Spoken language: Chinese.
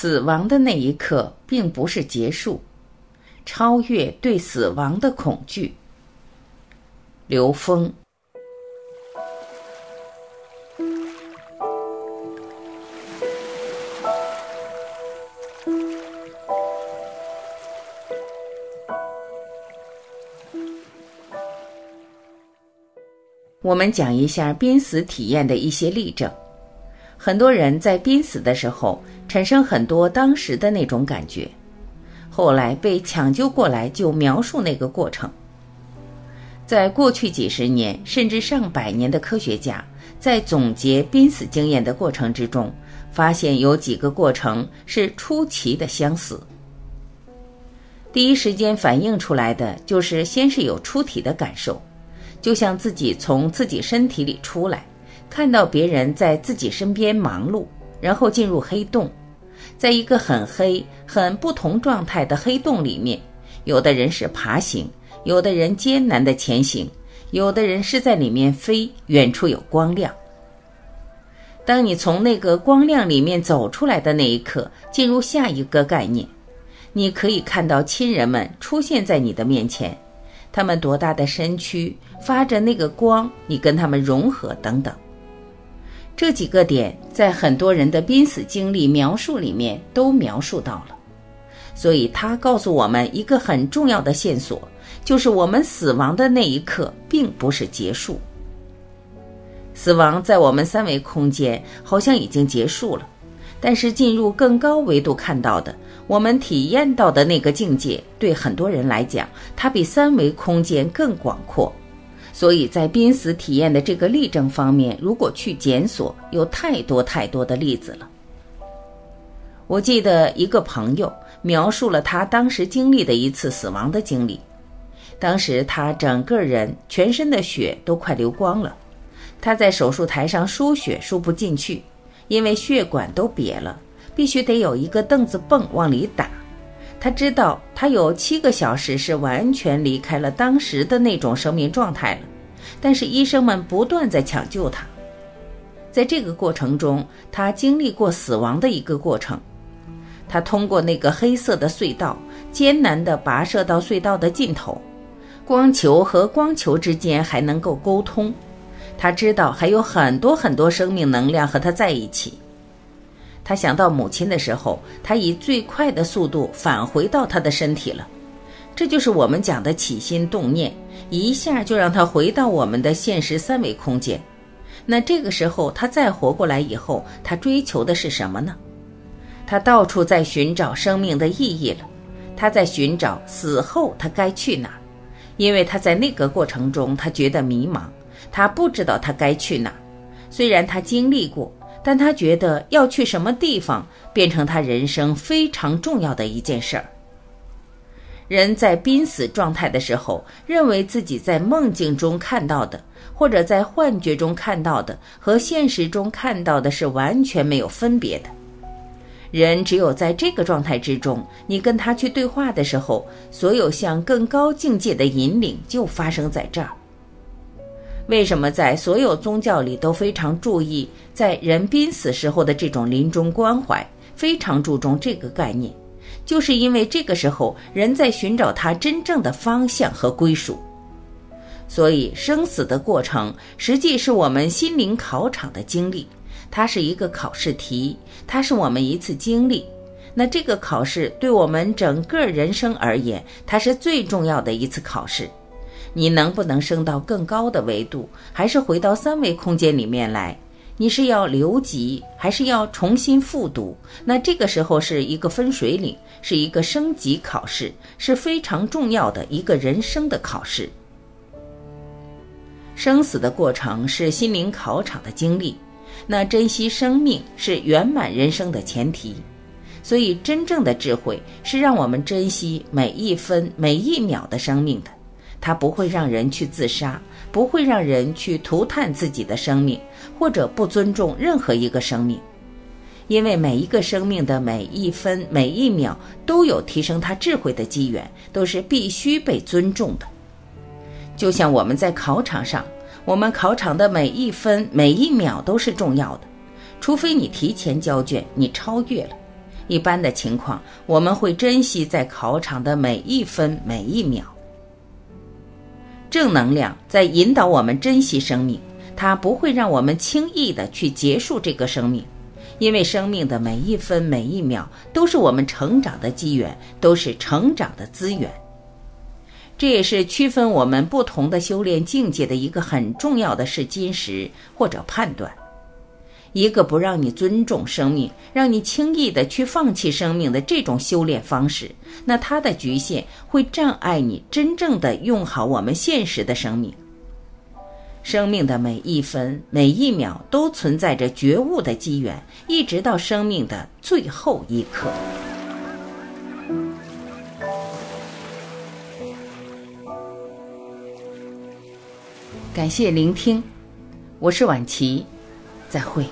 死亡的那一刻并不是结束，超越对死亡的恐惧。刘峰。我们讲一下濒死体验的一些例证。很多人在濒死的时候产生很多当时的那种感觉，后来被抢救过来就描述那个过程。在过去几十年甚至上百年的科学家在总结濒死经验的过程之中，发现有几个过程是出奇的相似。第一时间反映出来的就是先是有出体的感受。就像自己从自己身体里出来，看到别人在自己身边忙碌，然后进入黑洞，在一个很黑、很不同状态的黑洞里面，有的人是爬行，有的人艰难的前行，有的人是在里面飞，远处有光亮。当你从那个光亮里面走出来的那一刻，进入下一个概念，你可以看到亲人们出现在你的面前。他们多大的身躯发着那个光，你跟他们融合等等，这几个点在很多人的濒死经历描述里面都描述到了，所以他告诉我们一个很重要的线索，就是我们死亡的那一刻并不是结束，死亡在我们三维空间好像已经结束了，但是进入更高维度看到的。我们体验到的那个境界，对很多人来讲，它比三维空间更广阔。所以在濒死体验的这个例证方面，如果去检索，有太多太多的例子了。我记得一个朋友描述了他当时经历的一次死亡的经历。当时他整个人全身的血都快流光了，他在手术台上输血输不进去，因为血管都瘪了。必须得有一个凳子泵往里打。他知道他有七个小时是完全离开了当时的那种生命状态了，但是医生们不断在抢救他。在这个过程中，他经历过死亡的一个过程。他通过那个黑色的隧道，艰难地跋涉到隧道的尽头，光球和光球之间还能够沟通。他知道还有很多很多生命能量和他在一起。他想到母亲的时候，他以最快的速度返回到他的身体了。这就是我们讲的起心动念，一下就让他回到我们的现实三维空间。那这个时候他再活过来以后，他追求的是什么呢？他到处在寻找生命的意义了。他在寻找死后他该去哪，因为他在那个过程中他觉得迷茫，他不知道他该去哪。虽然他经历过。但他觉得要去什么地方，变成他人生非常重要的一件事儿。人在濒死状态的时候，认为自己在梦境中看到的，或者在幻觉中看到的，和现实中看到的是完全没有分别的。人只有在这个状态之中，你跟他去对话的时候，所有向更高境界的引领就发生在这儿。为什么在所有宗教里都非常注意在人濒死时候的这种临终关怀，非常注重这个概念，就是因为这个时候人在寻找他真正的方向和归属。所以生死的过程实际是我们心灵考场的经历，它是一个考试题，它是我们一次经历。那这个考试对我们整个人生而言，它是最重要的一次考试。你能不能升到更高的维度，还是回到三维空间里面来？你是要留级，还是要重新复读？那这个时候是一个分水岭，是一个升级考试，是非常重要的一个人生的考试。生死的过程是心灵考场的经历，那珍惜生命是圆满人生的前提。所以，真正的智慧是让我们珍惜每一分每一秒的生命的。它不会让人去自杀，不会让人去涂炭自己的生命，或者不尊重任何一个生命，因为每一个生命的每一分每一秒都有提升他智慧的机缘，都是必须被尊重的。就像我们在考场上，我们考场的每一分每一秒都是重要的，除非你提前交卷，你超越了，一般的情况，我们会珍惜在考场的每一分每一秒。正能量在引导我们珍惜生命，它不会让我们轻易的去结束这个生命，因为生命的每一分每一秒都是我们成长的机缘，都是成长的资源。这也是区分我们不同的修炼境界的一个很重要的试金石或者判断。一个不让你尊重生命，让你轻易的去放弃生命的这种修炼方式，那它的局限会障碍你真正的用好我们现实的生命。生命的每一分每一秒都存在着觉悟的机缘，一直到生命的最后一刻。感谢聆听，我是婉琪，再会。